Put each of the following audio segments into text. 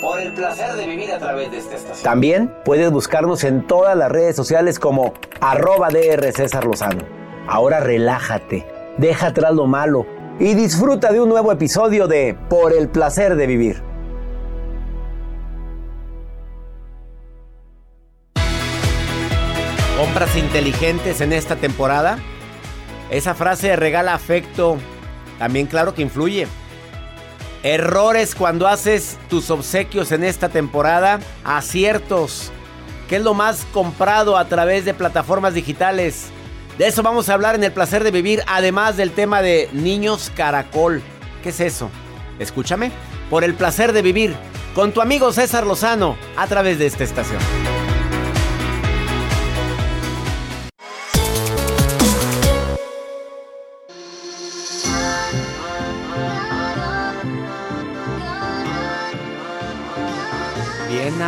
Por el placer de vivir a través de esta estación. También puedes buscarnos en todas las redes sociales como arroba DR César Lozano. Ahora relájate, deja atrás lo malo y disfruta de un nuevo episodio de Por el placer de vivir. Compras inteligentes en esta temporada. Esa frase regala afecto. También claro que influye. Errores cuando haces tus obsequios en esta temporada. Aciertos. ¿Qué es lo más comprado a través de plataformas digitales? De eso vamos a hablar en el placer de vivir, además del tema de niños caracol. ¿Qué es eso? Escúchame. Por el placer de vivir con tu amigo César Lozano a través de esta estación.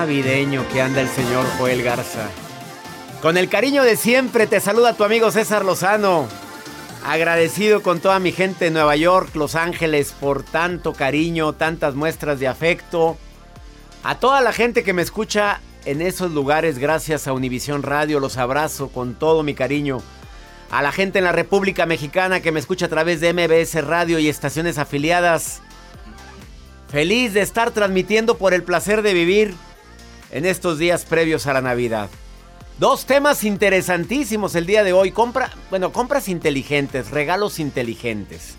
Navideño que anda el señor Joel Garza. Con el cariño de siempre te saluda tu amigo César Lozano. Agradecido con toda mi gente de Nueva York, Los Ángeles, por tanto cariño, tantas muestras de afecto. A toda la gente que me escucha en esos lugares, gracias a Univisión Radio, los abrazo con todo mi cariño. A la gente en la República Mexicana que me escucha a través de MBS Radio y estaciones afiliadas. Feliz de estar transmitiendo por el placer de vivir en estos días previos a la Navidad. Dos temas interesantísimos el día de hoy. Compra, bueno, compras inteligentes, regalos inteligentes.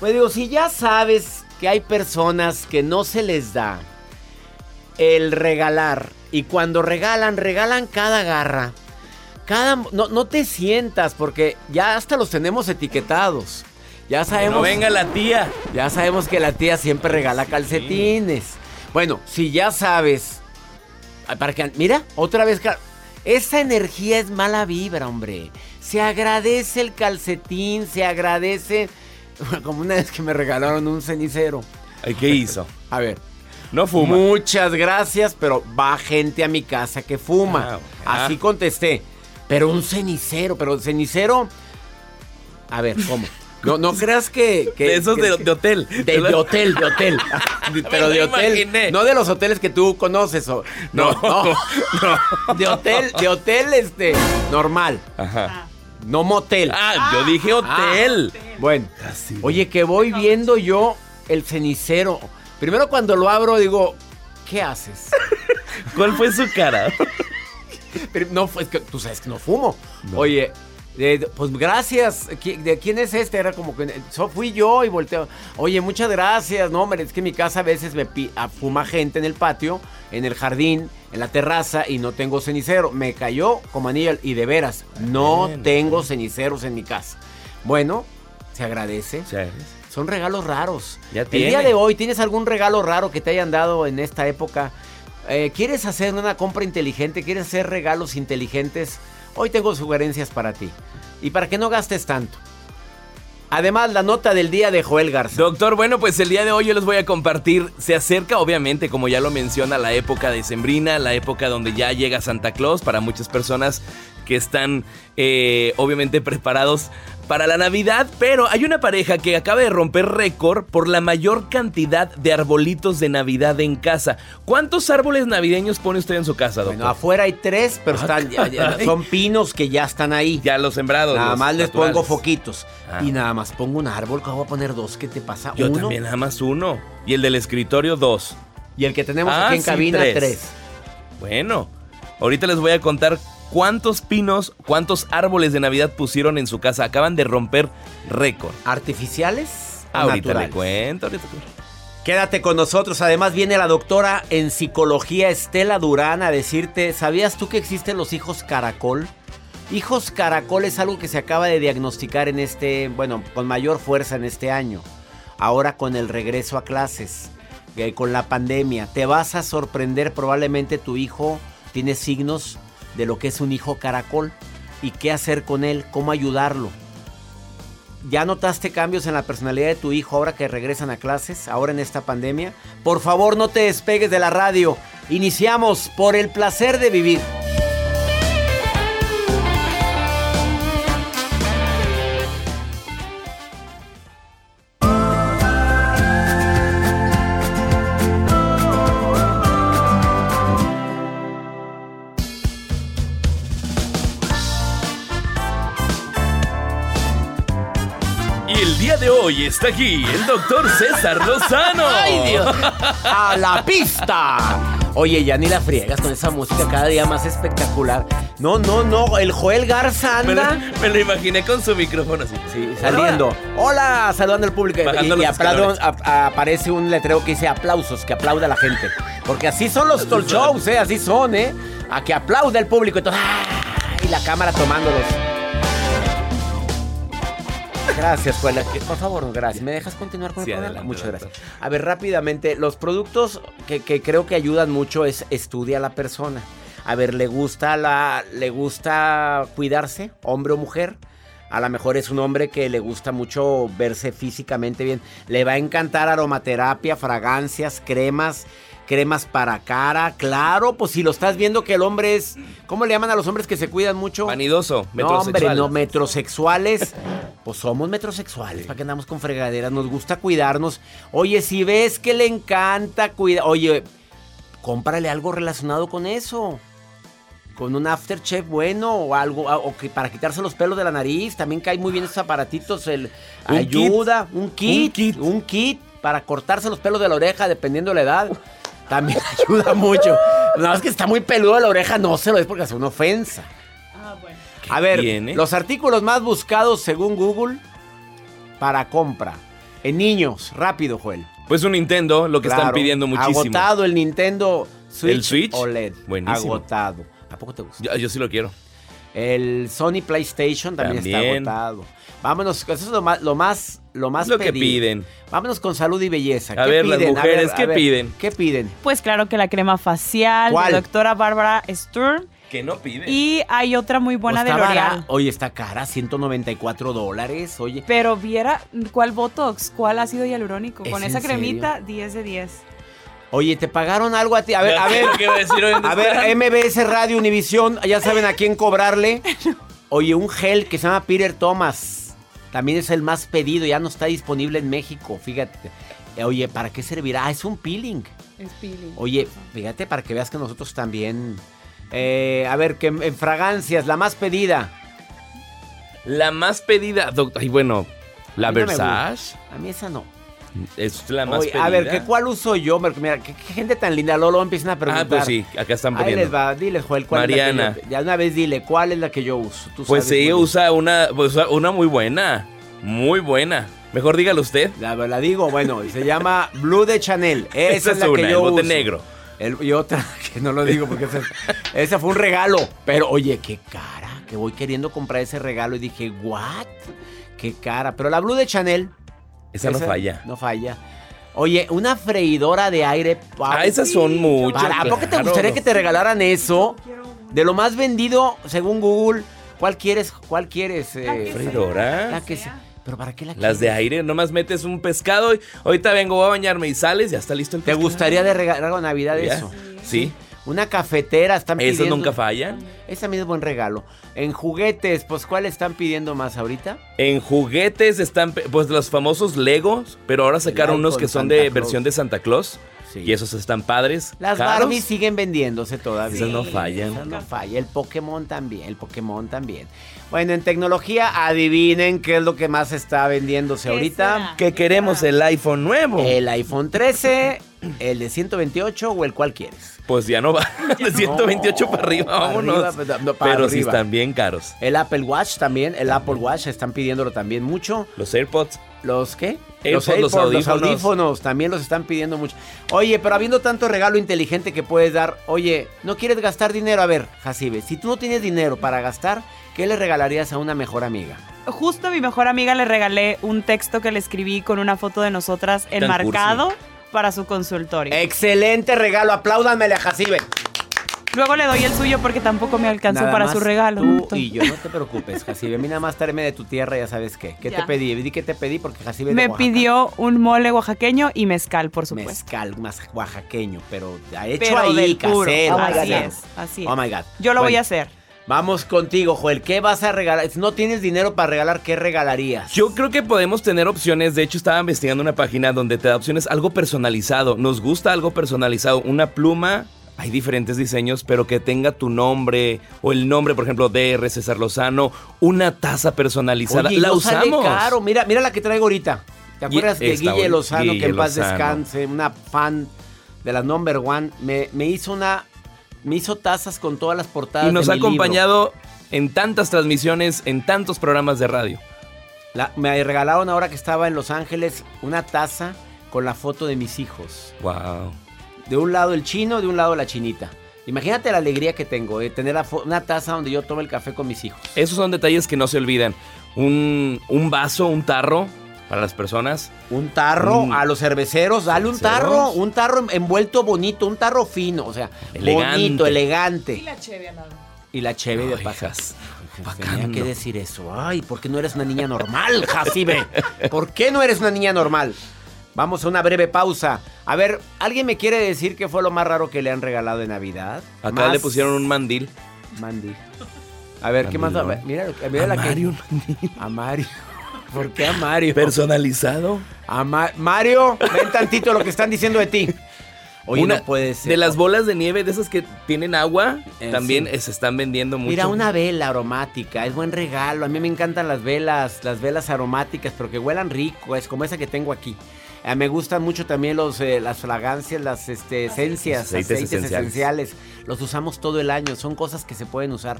Pues digo, si ya sabes que hay personas que no se les da el regalar y cuando regalan, regalan cada garra. Cada, no, no te sientas porque ya hasta los tenemos etiquetados. Ya sabemos. No venga la tía. Ya sabemos que la tía siempre regala calcetines. Bueno, si ya sabes. Para que, mira, otra vez. Esa energía es mala vibra, hombre. Se agradece el calcetín, se agradece. Como una vez que me regalaron un cenicero. ¿Qué hizo? A ver. No fuma. Muchas gracias, pero va gente a mi casa que fuma. Ah, Así contesté. Pero un cenicero, pero cenicero. A ver, ¿cómo? No, no creas que. que de esos que- de, que- de hotel. de, de hotel, de hotel. Pero de hotel. imaginé. No de los hoteles que tú conoces. o- no, no, no. De hotel, de hotel, este. Normal. Ajá. No motel. Ah, yo dije hotel. Bueno. Casi. Oye, que voy viendo yo el cenicero. Primero cuando lo abro digo, ¿qué haces? ¿Cuál fue su cara? Pero no, fue es que tú sabes que no fumo. Oye, Pues gracias. ¿Qui- ¿De quién es este? Era como que so, fui yo y volteo. Oye, muchas gracias. No, hombre, es que en mi casa a veces me pi- a- fuma gente en el patio, en el jardín, en la terraza y no tengo cenicero. Me cayó como anillo y de veras, no tengo ceniceros en mi casa. Bueno, se agradece. O sea, Son regalos raros. Ya El tiene. día de hoy, ¿tienes algún regalo raro que te hayan dado en esta época? Eh, ¿Quieres hacer una compra inteligente? ¿Quieres hacer regalos inteligentes? Hoy tengo sugerencias para ti. Y para que no gastes tanto. Además, la nota del día de Joel Garza. Doctor, bueno, pues el día de hoy yo les voy a compartir. Se acerca, obviamente, como ya lo menciona, la época de Sembrina, la época donde ya llega Santa Claus para muchas personas que están, eh, obviamente, preparados para la Navidad. Pero hay una pareja que acaba de romper récord por la mayor cantidad de arbolitos de Navidad en casa. ¿Cuántos árboles navideños pone usted en su casa, doctor? Bueno, afuera hay tres, pero Ah, están, ya- son pinos que ya están ahí. ya los sembrados. nada los más les pongo foquitos. Ah. Y nada más pongo un árbol, que voy a poner dos. ¿Qué te pasa? Yo Uno. también, nada más uno. Y el del escritorio, dos. Y el que tenemos Ah, aquí en sí, cabina, tres. tres. Bueno, ahorita les voy a contar cuántos pinos, cuántos árboles de Navidad pusieron en su casa. Acaban de romper récord. ¿Artificiales? o Ahorita naturales? le cuento. ahorita le cuento. Quédate con nosotros. Además viene la doctora en psicología Estela Durán a decirte, ¿sabías tú que existen los hijos caracol? Hijos caracol es algo que se acaba de diagnosticar en este, bueno, con mayor fuerza en este año. Ahora con el regreso a clases, eh, con la pandemia, te vas a sorprender, probablemente tu hijo tiene signos de lo que es un hijo caracol y qué hacer con él, cómo ayudarlo. ¿Ya notaste cambios en la personalidad de tu hijo ahora que regresan a clases, ahora en esta pandemia? Por favor, no te despegues de la radio. Iniciamos por el placer de vivir. Hoy está aquí el doctor César Lozano. ¡Ay, Dios! ¡A la pista! Oye, ya ni la friegas con esa música cada día más espectacular. No, no, no, el Joel Garza Me lo, anda. me lo imaginé con su micrófono así. Sí, saliendo. Hola, saludando al público. Bajando Y, y aplaudo- a- aparece un letrero que dice aplausos, que aplauda a la gente. Porque así son los talk shows, ¿eh? Así son, ¿eh? A que aplaude el público y todo. ¡ah! Y la cámara tomándolos. Gracias. Que- Por favor, gracias. ¿Me dejas continuar con Sí, el programa? adelante, Muchas gracias. A ver, rápidamente, los productos que, que creo que ayudan mucho es estudia a la persona. A ver, ¿le gusta la, le gusta cuidarse, hombre o mujer? A lo mejor es un hombre que le gusta mucho verse físicamente bien. Le va a encantar aromaterapia, fragancias, cremas, cremas para cara. Claro, pues si lo estás viendo que el hombre es... ¿Cómo le llaman a los hombres que se cuidan mucho? Vanidoso, No, hombre, metrosexual. no, metrosexuales. Pues somos metrosexuales, ¿para qué andamos con fregaderas? Nos gusta cuidarnos. Oye, si ves que le encanta cuidar... Oye, cómprale algo relacionado con eso. Con un aftershave bueno o algo, o que para quitarse los pelos de la nariz. También cae muy bien esos aparatitos. El, Un ayuda, un kit, kit. un kit para cortarse los pelos de la oreja, dependiendo de la edad. También ayuda mucho. Nada más que está muy peludo la oreja, no se lo es porque es una ofensa. A ver, tiene? los artículos más buscados según Google para compra. En niños, rápido, Joel. Pues un Nintendo, lo que están pidiendo muchísimo. Agotado el Nintendo Switch, ¿El Switch? OLED. Buenísimo. Agotado. ¿A poco te gusta? Yo, yo sí lo quiero. El Sony PlayStation también, está agotado. Vámonos, eso es lo más, lo más, lo más Lo que piden. Vámonos con salud y belleza. A ¿Qué ver, las piden? mujeres, a ¿qué piden? ¿Qué piden? Pues claro que la crema facial ¿Cuál? de doctora Bárbara Sturm. Que no piden. Y hay otra muy buena Pues de está L'Oreal. Oye, está cara, 194 dólares. Oye, Pero viera cuál Botox, cuál ácido hialurónico. ¿Es Con esa serio? cremita, 10 de 10. Oye, ¿te pagaron algo a ti? A ver, a ver. ¿Qué iba a decir? ¿Dónde A ver? MBS Radio Univisión, ya saben a quién cobrarle. Oye, un gel que se llama Peter Thomas. También es el más pedido, ya no está disponible en México, fíjate. Eh, Oye, ¿para qué servirá? Ah, es un peeling. Es peeling. Oye, fíjate para que veas que nosotros también. Eh, a ver, que en, fragancias, la más pedida. La más pedida, doctor. Ay, bueno, la A no Versace. A mí esa no. Es la más Oye, a ver. ¿qué, ¿cuál uso yo? Mira, ¿qué, qué gente tan linda. Luego empiezan a preguntar. Ah, pues sí, acá están Ahí poniendo. les va, diles, Joel, ¿cuál Mariana. es la que yo- Ya una vez dile, ¿cuál es la que yo uso? Tú Pues sí, usa una, pues, una muy buena. Muy buena. Mejor dígalo usted. La, la digo, bueno, se llama Blue de Chanel. Esa, Esa es la es que una, yo el bote uso. negro. El- y otra, que no lo digo porque esa, esa fue un regalo. Pero oye, qué cara, que voy queriendo comprar ese regalo y dije, ¿what? Qué cara. Pero la Blue de Chanel. Esa no falla. No falla. Oye, una freidora de aire. Ah, esas son muchas. Para, ¿A poco te claro. gustaría que te regalaran eso? De lo más vendido, según Google, ¿cuál quieres? ¿Cuál quieres? eh, Freidora. La que sea. Pero ¿para qué la Las de quieres? aire, nomás metes un pescado y ahorita vengo, voy a bañarme y sales, ya está listo el ¿Te pescado. gustaría de regalar a Navidad Ya. eso? Sí. Una cafetera están Esas pidiendo. nunca fallan. Ese también es buen regalo. En juguetes, pues ¿cuál están pidiendo más ahorita? En juguetes están, pues los famosos Legos, pero ahora sacaron unos que son Santa de Claus. versión de Santa Claus. Sí. Y esos están padres. Las caros. Barbies siguen vendiéndose todavía. Esas no fallan. Esas no falla. El Pokémon también. El Pokémon también. Bueno, en tecnología, adivinen qué es lo que más está vendiéndose ¿Qué ahorita. será? Que queremos el iPhone nuevo. El iPhone 13, el de 128 o el cual quieres. Pues ya no va. De 128 para arriba, para vámonos. arriba, pues, no, para pero sí están bien caros. El Apple Watch también. El Apple Watch están pidiéndolo también mucho. Los AirPods. ¿Los qué? AirPods, los AirPods, audífonos. audífonos también los están pidiendo mucho. Oye, pero habiendo tanto regalo inteligente que puedes dar, oye, ¿no quieres gastar dinero? A ver, Jacibe, si tú no tienes dinero para gastar, ¿qué le regalarías a una mejor amiga? Justo a mi mejor amiga le regalé un texto que le escribí con una foto de nosotras enmarcado para su consultorio. Excelente regalo, apláudanmele a Jacibe. Luego le doy el suyo porque tampoco me alcanzó Nada para más su regalo. Tú y yo, no te preocupes, Jacibe. A mí nada más tráeme de tu tierra, ya sabes qué. ¿Qué te pedí? Di que te pedí porque Jacibe es de Me Oaxaca. pidió un mole oaxaqueño y mezcal, por supuesto. mezcal, más oaxaqueño, pero hecho Pero ahí, casero. Oh. God, yes, así es. Oh my God. Yo lo voy a hacer. Vamos contigo, Joel. ¿Qué vas a regalar? Si no tienes dinero para regalar, ¿qué regalarías? Yo creo que podemos tener opciones. De hecho, estaba investigando una página donde te da opciones algo personalizado. Nos gusta algo personalizado. Una pluma. Hay diferentes diseños, pero que tenga tu nombre o el nombre, por ejemplo, DR César Lozano. Una taza personalizada. Oye, la no sale usamos. caro. Mira, mira la que traigo ahorita. ¿Te acuerdas de Guille. Lozano, que en paz Lozano. descanse, una fan de la number one? Me, me hizo una. Me hizo tazas con todas las portadas. Y nos de ha libro. acompañado en tantas transmisiones, en tantos programas de radio. La- me regalaron ahora que estaba en Los Ángeles una taza con la foto de mis hijos. Wow. De un lado el chino, de un lado la chinita. Imagínate la alegría que tengo de tener una taza donde yo tomo el café con mis hijos. Esos son detalles que no se olvidan. Un, un vaso, un tarro para las personas. Un tarro Mm. a los cerveceros, dale un tarro, un tarro en- envuelto bonito, un tarro fino, o sea, Elegante. bonito, elegante. la cheve al lado. Y la cheve de Ay, pasas. Tenía que decir eso. Ay, ¿por qué no eres una niña normal, Jacibe? ¿Por qué no eres una niña normal? Vamos a una breve pausa. A ver, ¿alguien me quiere decir qué fue lo más raro que le han regalado de Navidad? Acá Más- le pusieron un mandil. Mandy. A ver, ¿qué más? A ver, Mira, que- mira A la que- Mario, un mandil. A Mario. ¿Por qué a Mario? Personalizado. A Ma- Mario, ven tantito lo que están diciendo de ti. Oye, Una no puede ser. De las bolas de nieve, de esas que tienen agua, Eh, también sí. se están vendiendo mucho. Mira, una vela aromática, es buen regalo. A mí me encantan las velas, las velas aromáticas, pero que huelan rico, es como esa que tengo aquí. Eh, me gustan mucho también los, eh, las fragancias, las este, esencias, Aceites aceites, esenciales. esenciales. Los usamos todo el año, son cosas que se pueden usar.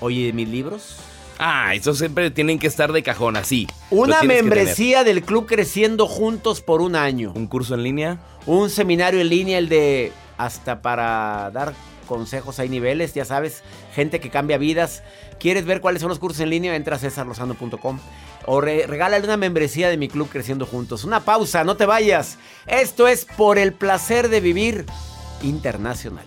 Oye, mis libros. Ah, esos siempre tienen que estar de cajón, así. Una membresía del club Creciendo Juntos por un año. Un curso en línea. Un seminario en línea, el de hasta para dar consejos, hay niveles, ya sabes, gente que cambia vidas. ¿Quieres ver cuáles son los cursos en línea? Entra a cesarlosano.com o re- regálale una membresía de mi club Creciendo Juntos. Una pausa, no te vayas. Esto es por el placer de vivir internacional.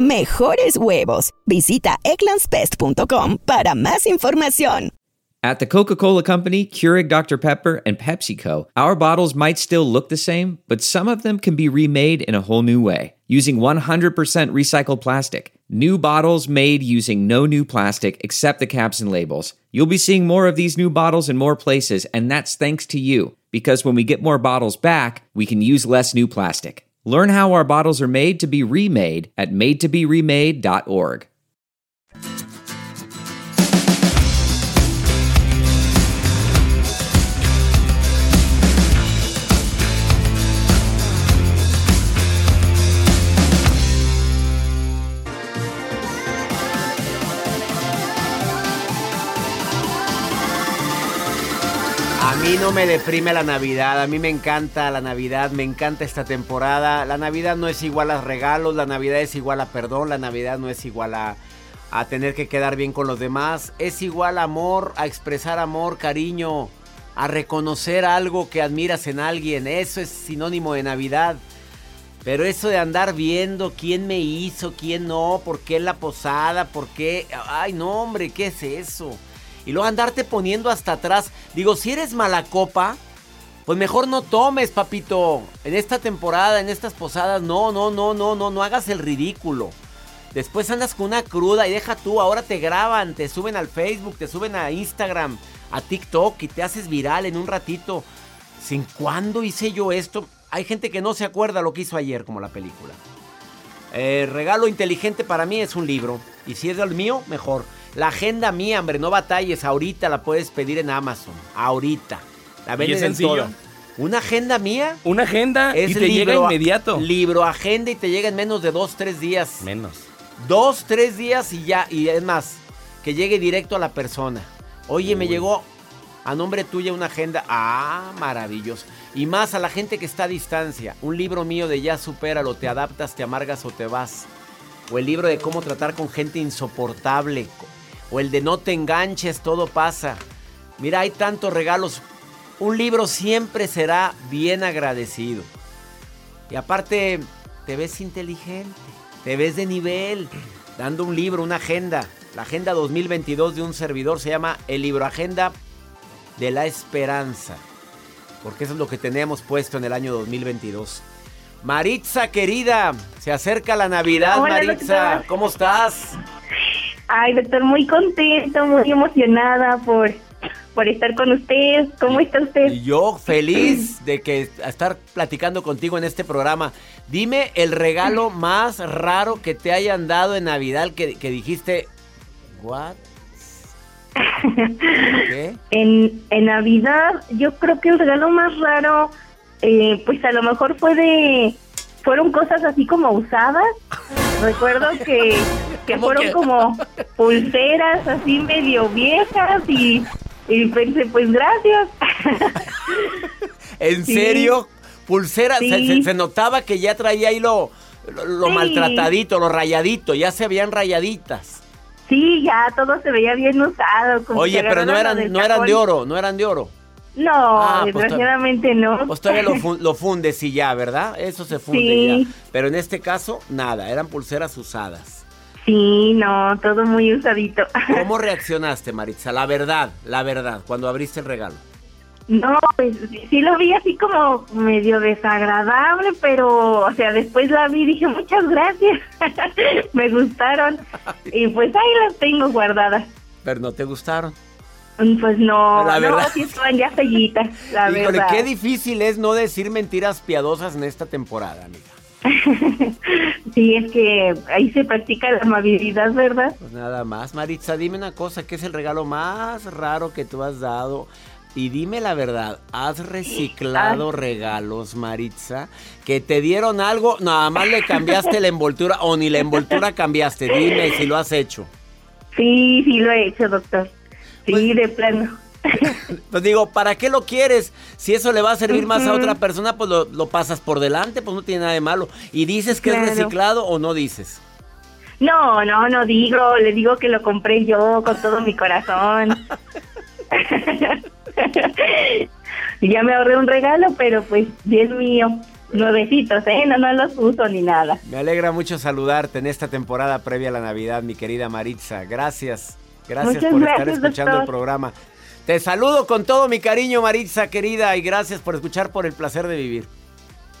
mejores huevos. Visita egglandsbest.com para más información. At the Coca Cola Company, Keurig Dr. Pepper, and PepsiCo, our bottles might still look the same, but some of them can be remade in a whole new way using 100% recycled plastic. New bottles made using no new plastic except the caps and labels. You'll be seeing more of these new bottles in more places, and that's thanks to you, because when we get more bottles back, we can use less new plastic. Learn how our bottles are made to be remade at madetoberemade.org. mí no me deprime la Navidad, a mí me encanta la Navidad, me encanta esta temporada. La Navidad no es igual a regalos, la Navidad es igual a perdón, la Navidad no es igual a, a tener que quedar bien con los demás, es igual a amor, a expresar amor, cariño, a reconocer algo que admiras en alguien, eso es sinónimo de Navidad. Pero eso de andar viendo quién me hizo, quién no, por qué la posada, por qué... Ay, no, hombre, ¿qué es eso? Y luego andarte poniendo hasta atrás. Digo, si eres mala copa, pues mejor no tomes, papito. En esta temporada, en estas posadas, no, no, no, no, no, no hagas el ridículo. Después andas con una cruda y deja tú, ahora te graban, te suben al Facebook, te suben a Instagram, a TikTok y te haces viral en un ratito. ¿Sin cuándo hice yo esto? Hay gente que no se acuerda lo que hizo ayer, como la película. Eh, regalo inteligente para mí es un libro. Y si es el mío, mejor. La agenda mía, hombre, no batalles. Ahorita la puedes pedir en Amazon. Ahorita. La venden es en todas. ¿Una agenda mía? Una agenda Es y te llega inmediato. Libro, agenda y te llega en menos de dos, tres días. Menos. Dos, tres días y ya. Y es más, que llegue directo a la persona. Oye, me llegó a nombre tuya una agenda. Ah, maravilloso. Y más a la gente que está a distancia. Un libro mío de Ya supéralo, te adaptas, te amargas o te vas. O el libro de cómo tratar con gente insoportable. O el de no te enganches, todo pasa. Mira, hay tantos regalos. Un libro siempre será bien agradecido. Y aparte, te ves inteligente, te ves de nivel, dando un libro, una agenda. La agenda 2022 de un servidor se llama El libro Agenda de la Esperanza. Porque eso es lo que teníamos puesto en el año 2022. Maritza, querida, se acerca la Navidad, Hola, Maritza. ¿Cómo estás? Ay, doctor, muy contento, muy emocionada por, por estar con usted. ¿Cómo está usted? Yo feliz de que estar platicando contigo en este programa. Dime el regalo más raro que te hayan dado en Navidad que, que dijiste, ¿what? ¿Qué? En, en Navidad, yo creo que el regalo más raro, eh, pues a lo mejor fue de... Fueron cosas así como usadas. Recuerdo que, que ¿Cómo fueron que? como pulseras así medio viejas y, y pensé, pues gracias. ¿En Sí. serio? Pulsera, se, Sí. se- se notaba que ya traía ahí lo, lo, lo Sí. maltratadito, lo rayadito, ya se veían rayaditas. Sí, ya todo se veía bien usado. como Oye, pero no eran, no eran de oro, no eran de oro. No, Ah, pues, desgraciadamente no. Pues todavía lo, fun- lo fundes y ya, ¿verdad? Eso se funde Sí. ya. Pero en este caso, nada, eran pulseras usadas. Sí, no, todo muy usadito. ¿Cómo reaccionaste, Maritza? La verdad, la verdad, cuando abriste el regalo. No, pues sí lo vi así como medio desagradable, pero, o sea, después la vi y dije, muchas gracias, me gustaron. Y pues ahí las tengo guardadas. Pero no te gustaron. Mm, pues no, la verdad. no, sí estaban ya fellitas, la Híjole, verdad. qué difícil es no decir mentiras piadosas en esta temporada, amiga. sí, es que ahí se practica la amabilidad, ¿verdad? Pues nada más, Maritza, dime una cosa, ¿qué es el regalo más raro que tú has dado? Y dime la verdad, ¿has reciclado regalos, Maritza? Que te dieron algo, nada más le cambiaste la envoltura o ni la envoltura cambiaste. Dime si lo has hecho. Sí, sí lo he hecho, doctor. Sí, pues de plano. Pues digo, ¿para qué lo quieres? Si eso le va a servir más a otra persona, pues lo, pasas por delante, pues no tiene nada de malo. ¿Y dices que es reciclado o no dices? No, no, no digo, le digo que lo compré yo con todo mi corazón. ya me ahorré un regalo, pero pues bien mío. Nuevecitos, ¿eh? No, no los uso ni nada. Me alegra mucho saludarte en esta temporada previa a la Navidad, mi querida Maritza. Gracias. Gracias por estar escuchando el programa. Te saludo con todo mi cariño, Maritza, querida, y gracias por escuchar por el placer de vivir.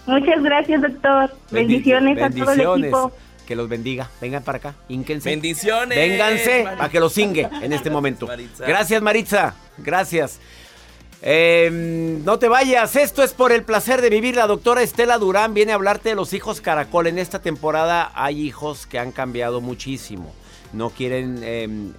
Muchas gracias, doctor. Bendiciones, a todo el equipo. Que los bendiga. Vengan para acá, ínquense. Bendiciones. Vénganse para que los singue en este momento. Gracias, Maritza. Gracias. Em, no te vayas, esto es por el placer de vivir. La doctora Estela Durán viene a hablarte de los hijos caracol. En esta temporada hay hijos que han cambiado muchísimo. No quieren, em,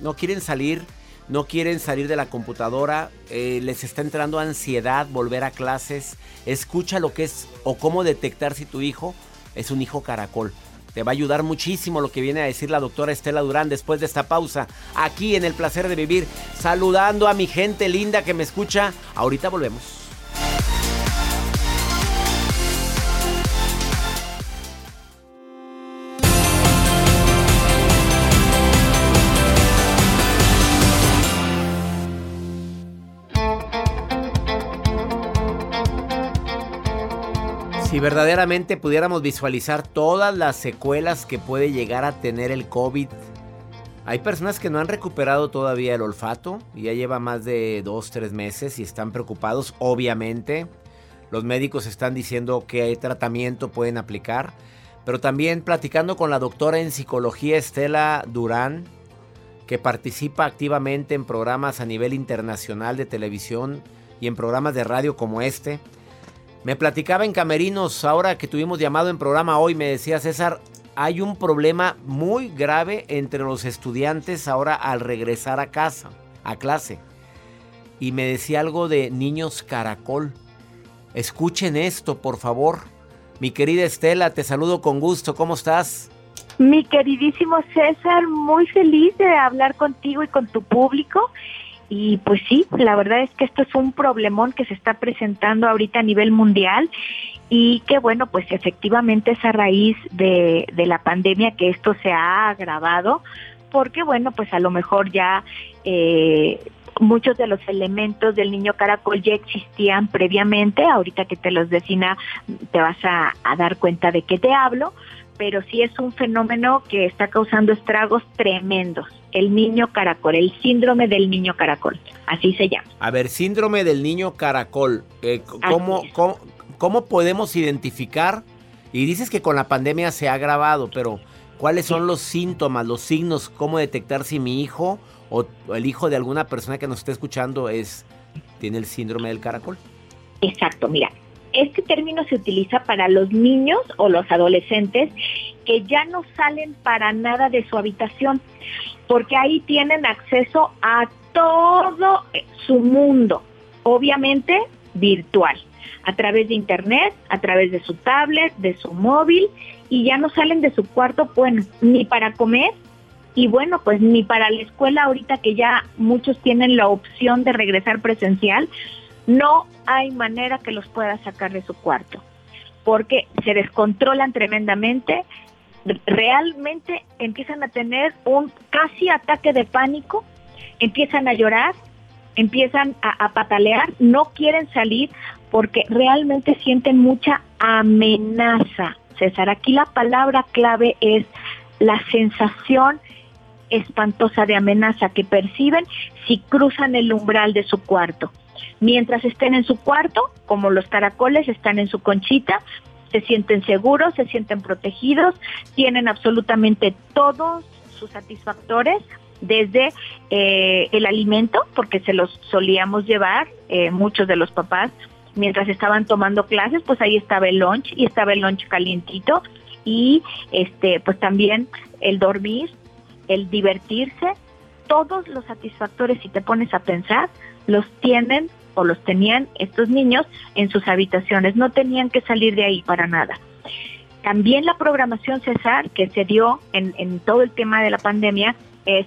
no quieren salir, no quieren salir de la computadora. Eh, les está entrando ansiedad volver a clases. Escucha lo que es o cómo detectar si tu hijo es un hijo caracol. Te va a ayudar muchísimo lo que viene a decir la doctora Estela Durán después de esta pausa, aquí en el placer de vivir, saludando a mi gente linda que me escucha. Ahorita volvemos. Si verdaderamente pudiéramos visualizar todas las secuelas que puede llegar a tener el COVID, hay personas que no han recuperado todavía el olfato, ya lleva más de dos, tres meses y están preocupados, obviamente. Los médicos están diciendo qué tratamiento pueden aplicar, pero también platicando con la doctora en psicología Estela Durán, que participa activamente en programas a nivel internacional de televisión y en programas de radio como este. Me platicaba en Camerinos, ahora que tuvimos llamado en programa hoy, me decía César, hay un problema muy grave entre los estudiantes ahora al regresar a casa, a clase. Y me decía algo de niños caracol. Escuchen esto, por favor. Mi querida Estela, te saludo con gusto. ¿Cómo estás? Mi queridísimo César, muy feliz de hablar contigo y con tu público y pues sí, la verdad es que esto es un problemón que se está presentando ahorita a nivel mundial y que bueno, pues efectivamente es a raíz de, de la pandemia que esto se ha agravado, porque bueno, pues a lo mejor ya eh, muchos de los elementos del niño caracol ya existían previamente, ahorita que te los decina te vas a, a dar cuenta de qué te hablo, pero sí es un fenómeno que está causando estragos tremendos. El niño caracol, el síndrome del niño caracol, así se llama. A ver, síndrome del niño caracol, eh, ¿cómo, cómo, podemos identificar? Y dices que con la pandemia se ha agravado, pero ¿cuáles son los síntomas, los signos? ¿Cómo detectar si mi hijo o el hijo de alguna persona que nos esté escuchando es tiene el síndrome del caracol? Exacto, mira, este término se utiliza para los niños o los adolescentes que ya no salen para nada de su habitación, porque ahí tienen acceso a todo su mundo, obviamente virtual, a través de internet, a través de su tablet, de su móvil, y ya no salen de su cuarto, bueno, ni para comer, y bueno, pues ni para la escuela ahorita que ya muchos tienen la opción de regresar presencial, no hay manera que los pueda sacar de su cuarto, porque se descontrolan tremendamente, realmente empiezan a tener un casi ataque de pánico, empiezan a llorar, empiezan a, patalear, no quieren salir porque realmente sienten mucha amenaza. César, aquí la palabra clave es la sensación espantosa de amenaza que perciben si cruzan el umbral de su cuarto. Mientras estén en su cuarto, como los caracoles están en su conchita, se sienten seguros, se sienten protegidos, tienen absolutamente todos sus satisfactores desde eh, el alimento, porque se los solíamos llevar eh, muchos de los papás mientras estaban tomando clases, pues ahí estaba el lunch y estaba el lunch calientito y este pues también el dormir, el divertirse, todos los satisfactores si te pones a pensar los tienen o los tenían estos niños en sus habitaciones, no tenían que salir de ahí para nada. También la programación César que se dio en, en todo el tema de la pandemia es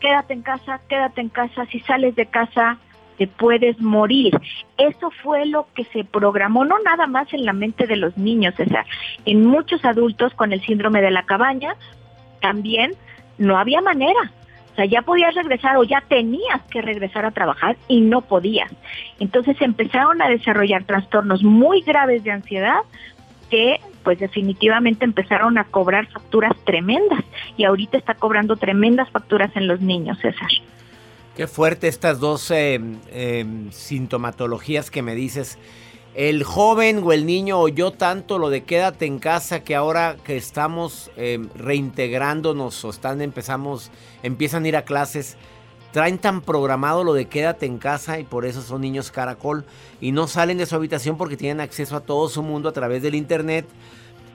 quédate en casa, quédate en casa, si sales de casa te puedes morir. Eso fue lo que se programó, no nada más en la mente de los niños, César, en muchos adultos con el síndrome de la cabaña, también no había manera. O sea, ya podías regresar o ya tenías que regresar a trabajar y no podías. Entonces empezaron a desarrollar trastornos muy graves de ansiedad que pues definitivamente empezaron a cobrar facturas tremendas y ahorita está cobrando tremendas facturas en los niños, César. Qué fuerte estas dos eh, em, sintomatologías que me dices. El joven o el niño oyó tanto lo de quédate en casa que ahora que estamos em, reintegrándonos o están empezamos empiezan a ir a clases traen tan programado lo de quédate en casa y por eso son niños caracol y no salen de su habitación porque tienen acceso a todo su mundo a través del internet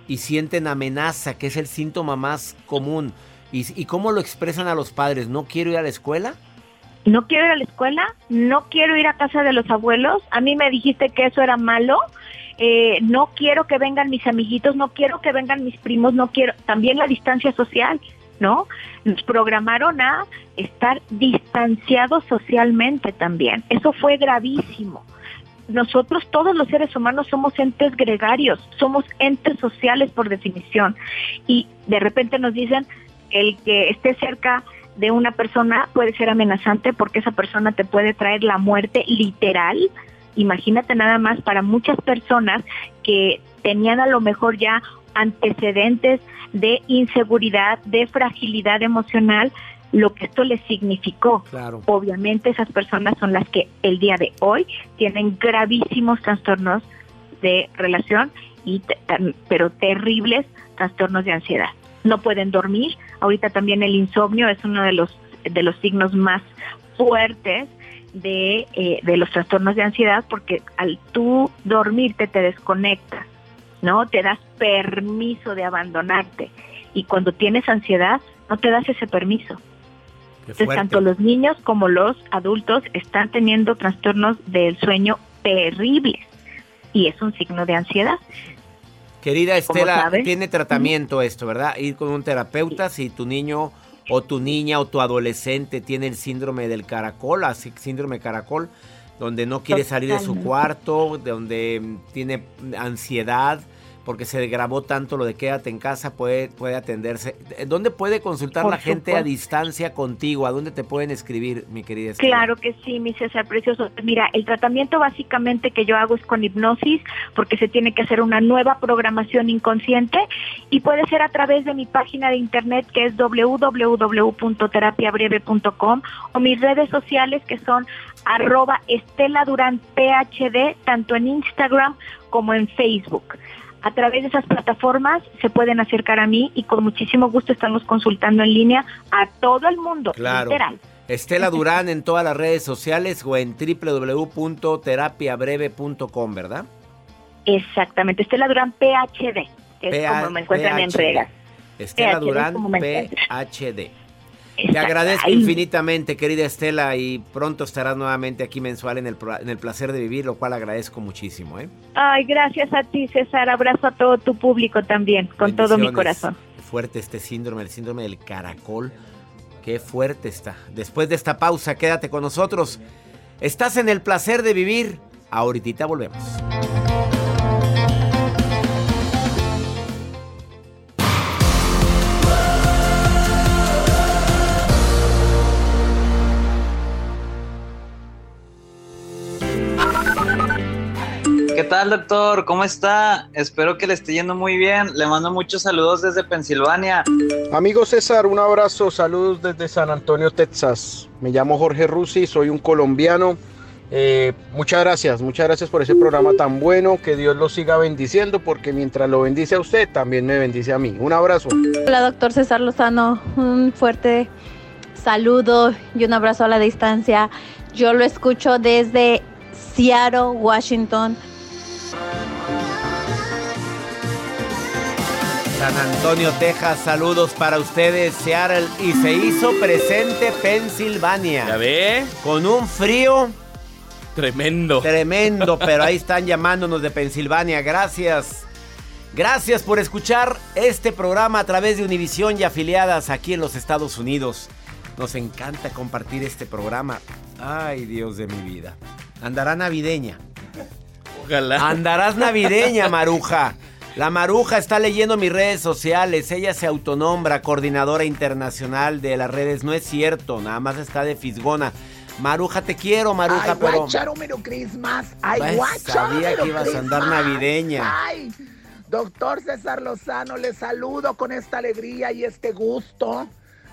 y sienten amenaza, que es el síntoma más común. ¿Y, cómo lo expresan a los padres? ¿No quiero ir a la escuela? No quiero ir a la escuela, no quiero ir a casa de los abuelos. A mí me dijiste que eso era malo. Eh, no quiero que vengan mis amiguitos, no quiero que vengan mis primos, no quiero. También la distancia social, ¿no? Nos programaron a estar distanciados socialmente también. Eso fue gravísimo nosotros todos los seres humanos somos entes gregarios, somos entes sociales por definición. Y de repente nos dicen el que esté cerca de una persona puede ser amenazante porque esa persona te puede traer la muerte literal. Imagínate nada más para muchas personas que tenían a lo mejor ya antecedentes de inseguridad, de fragilidad emocional, lo que esto les significó. Obviamente esas personas son las que el día de hoy tienen gravísimos trastornos de relación y pero terribles trastornos de ansiedad. No pueden dormir. Ahorita también el insomnio es uno de los de los signos más fuertes de, eh, de los trastornos de ansiedad porque al tú dormirte te desconectas, ¿no? Te das permiso de abandonarte y cuando tienes ansiedad no te das ese permiso. Entonces, tanto los niños como los adultos están teniendo trastornos del sueño terribles y es un signo de ansiedad. Querida Estela, tiene tratamiento esto, ¿verdad? Ir con un terapeuta si tu niño o tu niña o tu adolescente tiene el síndrome del caracol, así síndrome caracol, donde no quiere salir de su cuarto, donde tiene ansiedad, porque se grabó tanto lo de quédate en casa, puede, puede atenderse. ¿Dónde puede consultar la gente a distancia contigo? ¿A dónde te pueden escribir, mi querida Claro que sí, mi César Precioso. Mira, el tratamiento básicamente que yo hago es con hipnosis, porque se tiene que hacer una nueva programación inconsciente y puede ser a través de mi página de internet que es www.terapiabreve.com o mis redes sociales que son arroba Estela Durán PhD, tanto en Instagram como en Facebook a través de esas plataformas se pueden acercar a mí y con muchísimo gusto estamos consultando en línea a todo el mundo. Claro. Estela Durán en todas las redes sociales o en www.terapiabreve.com, ¿verdad? Exactamente, Estela Durán PhD, es como me encuentran en redes. Estela Durán PhD. Te agradezco infinitamente, querida Estela, y pronto estarás nuevamente aquí mensual en el, en el placer de vivir, lo cual agradezco muchísimo. ¿eh? Ay, gracias a ti, César. Abrazo a todo tu público también, con todo mi corazón. fuerte este síndrome, el síndrome del caracol. Qué fuerte está. Después de esta pausa, quédate con nosotros. Estás en el placer de vivir. Ahorita volvemos. ¿Qué tal, doctor? ¿Cómo está? Espero que le esté yendo muy bien. Le mando muchos saludos desde Pensilvania. Amigo César, un abrazo. Saludos desde San Antonio, Texas. Me llamo Jorge Rusi, soy un colombiano. Eh, muchas gracias, muchas gracias por ese programa tan bueno. Que Dios lo siga bendiciendo, porque mientras lo bendice a usted, también me bendice a mí. Un abrazo. Hola, doctor César Lozano. Un fuerte saludo y un abrazo a la distancia. Yo lo escucho desde Seattle, Washington. San Antonio, Texas, saludos para ustedes, Seattle. Y se hizo presente Pensilvania. ¿Ya ve? Con un frío Tremendo. tremendo, pero ahí están llamándonos de Pensilvania. Gracias. Gracias por escuchar este programa a través de Univisión y afiliadas aquí en los Estados Unidos. Nos encanta compartir este programa. Ay, Dios de mi vida. Andará navideña. Ojalá. Andarás navideña, Maruja. La Maruja está leyendo mis redes sociales. Ella se autonombra coordinadora internacional de las redes. No es cierto, nada más está de fisgona. Maruja, te quiero, Maruja, Ay, pero. Christmas. Ay, Pues, sabía que ibas a andar navideña. Ay, doctor César Lozano, le saludo con esta alegría y este gusto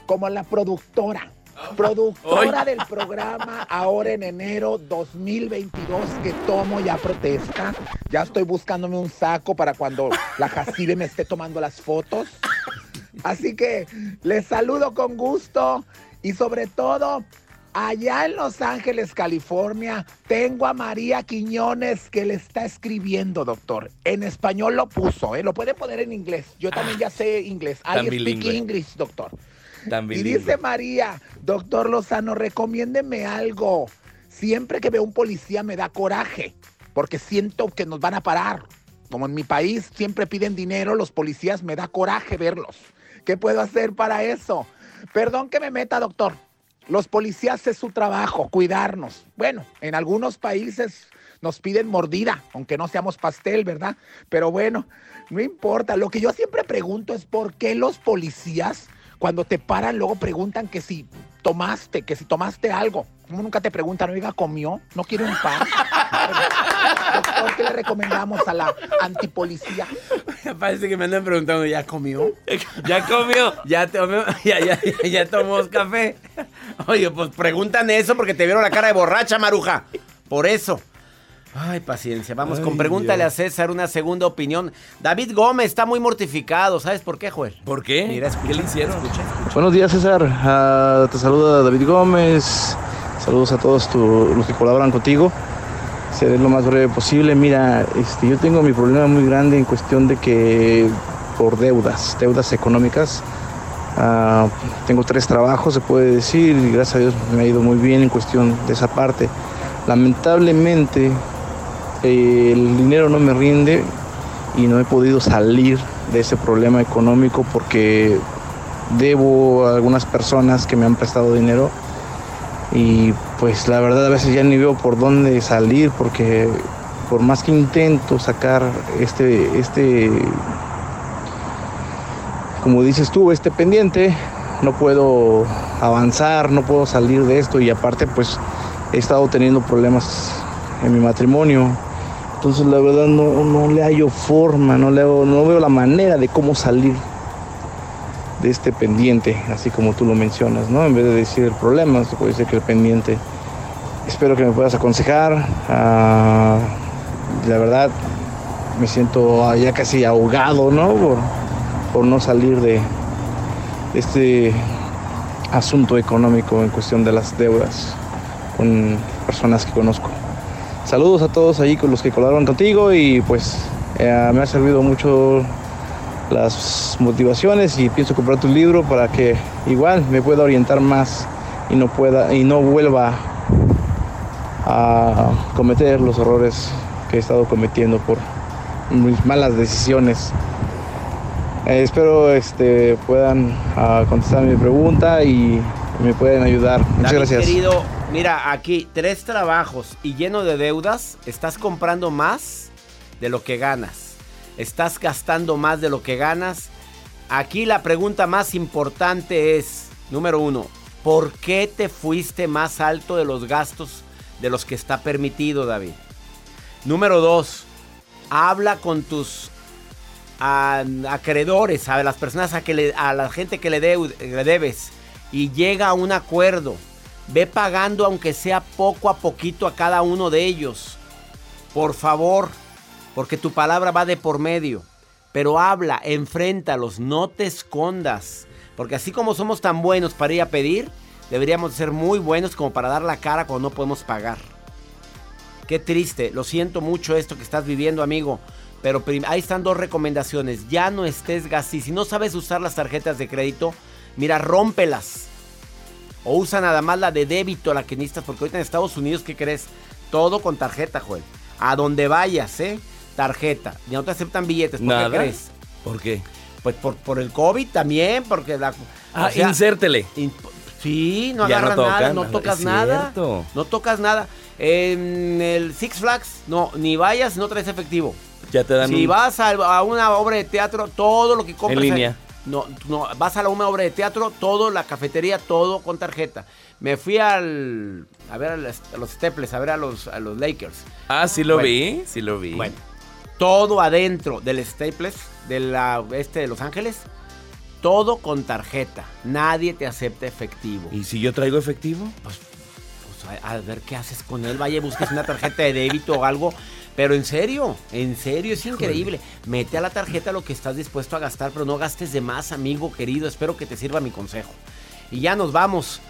como la productora. Productora del programa ahora en enero 2022 que tomo ya protesta. Ya estoy buscándome un saco para cuando la Jacibe me esté tomando las fotos. Así que les saludo con gusto y sobre todo allá en Los Ángeles, California, tengo a María Quiñones que le está escribiendo, doctor. En español lo puso, ¿eh? lo puede poner en inglés. Yo también ya sé inglés. I speak. English, doctor. Tan Y dice María, doctor Lozano, recomiéndeme algo. Siempre que veo un policía me da coraje, porque siento que nos van a parar. Como en mi país siempre piden dinero, los policías me da coraje verlos. ¿Qué puedo hacer para eso? Perdón que me meta, doctor. Los policías es su trabajo, cuidarnos. Bueno, en algunos países nos piden mordida, aunque no seamos pastel, ¿verdad? Pero bueno, no importa. Lo que yo siempre pregunto es por qué los policías, cuando te paran, luego preguntan que si tomaste, que si tomaste algo. ¿Cómo nunca te preguntan, oiga, comió? ¿No quiere un pan? Doctor, ¿qué le recomendamos a la antipolicía? Parece que me andan preguntando, ¿ya comió? ¿Ya comió? ¿Ya, tomó, ya, ya, ya, ya tomó café? Oye, pues preguntan eso porque te vieron la cara de borracha, Maruja. Por eso. Ay, paciencia. Vamos Ay, con pregúntale Dios. a César una segunda opinión. David Gómez está muy mortificado. ¿Sabes por qué, Joel? ¿Por qué? Mira, escucha, ¿Qué le hicieron? escucha. Buenos días, César. Ah, te saluda David Gómez. Saludos a todos tu- los que colaboran contigo. Seré lo más breve posible. Mira, este, yo tengo mi problema muy grande en cuestión de que por deudas, deudas económicas. Ah, tengo tres trabajos, se puede decir, y gracias a Dios me ha ido muy bien en cuestión de esa parte. Lamentablemente, el dinero no me rinde y no he podido salir de ese problema económico porque debo a algunas personas que me han prestado dinero y pues la verdad a veces ya ni veo por dónde salir porque por más que intento sacar este este como dices tú este pendiente no puedo avanzar no puedo salir de esto y aparte pues he estado teniendo problemas en mi matrimonio entonces la verdad no, no le hallo forma no le no veo la manera de cómo salir de este pendiente, así como tú lo mencionas, ¿no? En vez de decir el problema, se puede decir que el pendiente. Espero que me puedas aconsejar. ah, la verdad, me siento ya casi ahogado, ¿no? Por, no salir de este asunto económico en cuestión de las deudas con personas que conozco. Saludos a todos ahí con los que colaboran contigo y pues eh, me ha servido mucho las motivaciones y pienso comprar tu libro para que igual me pueda orientar más y no pueda y no vuelva a cometer los errores que he estado cometiendo por mis malas decisiones. Eh, espero este, puedan ah, contestar mi pregunta y me pueden ayudar. Muchas David, gracias. querido, mira, aquí tres trabajos y lleno de deudas, estás comprando más de lo que ganas. Estás gastando más de lo que ganas. Aquí la pregunta más importante es, número uno, ¿por qué te fuiste más alto de los gastos de los que está permitido, David? Número dos, habla con tus acreedores, a las personas a, la gente que le, le debes y llega a un acuerdo. Ve pagando aunque sea poco a poquito a cada uno de ellos. Por favor, porque tu palabra va de por medio. Pero habla, enfréntalos, no te escondas. Porque así como somos tan buenos para ir a pedir, deberíamos ser muy buenos como para dar la cara cuando no podemos pagar. Qué triste, lo siento mucho esto que estás viviendo, amigo. Pero ahí están dos recomendaciones. Ya no estés gasí. Si no sabes usar las tarjetas de crédito, mira, rómpelas. O usa nada más la de débito, la que necesitas. Porque ahorita en Estados Unidos, ¿qué crees? Todo con tarjeta, Joel. A donde vayas, ¿eh? Tarjeta. Ya no te aceptan billetes. ¿Por qué crees? ¿Por qué? Pues por, el COVID también, porque la... Ah, insértele. sí, no agarras nada, no tocas nada. No tocas nada. En el Six Flags, no, ni vayas no traes efectivo. Ya te dan Si vas a, una obra de teatro, todo lo que compras. En línea. No, no, vas a la, una obra de teatro, todo, la cafetería, todo con tarjeta. Me fui al. A ver a, los Staples, a ver a los, a los Lakers. Ah, sí lo vi, sí lo vi. Bueno, todo adentro del Staples, de la, este de Los Ángeles, todo con tarjeta. Nadie te acepta efectivo. ¿Y si yo traigo efectivo? Pues a, ver qué haces con él. Vaya, busques una tarjeta de débito o algo. Pero en serio, en serio, es increíble. Mete a la tarjeta lo que estás dispuesto a gastar, pero no gastes de más, amigo querido. Espero que te sirva mi consejo. Y ya nos vamos.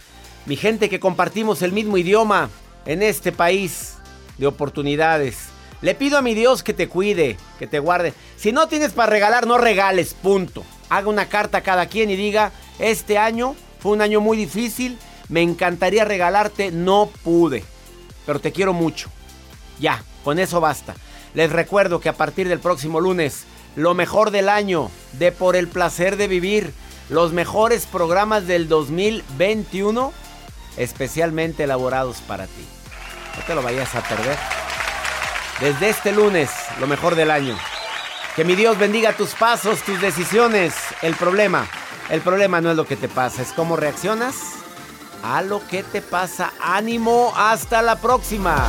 Mi gente que compartimos el mismo idioma en este país de oportunidades. Le pido a mi Dios que te cuide, que te guarde. Si no tienes para regalar, no regales, punto. Haga una carta a cada quien y diga, este año fue un año muy difícil, me encantaría regalarte, no pude. Pero te quiero mucho. Ya, con eso basta. Les recuerdo que a partir del próximo lunes, lo mejor del año de Por el Placer de Vivir, los mejores programas del 2021, especialmente elaborados para ti. No te lo vayas a perder. Desde este lunes, lo mejor del año. Que mi Dios bendiga tus pasos, tus decisiones. El problema, el problema no es lo que te pasa, es cómo reaccionas a lo que te pasa. Ánimo, hasta la próxima.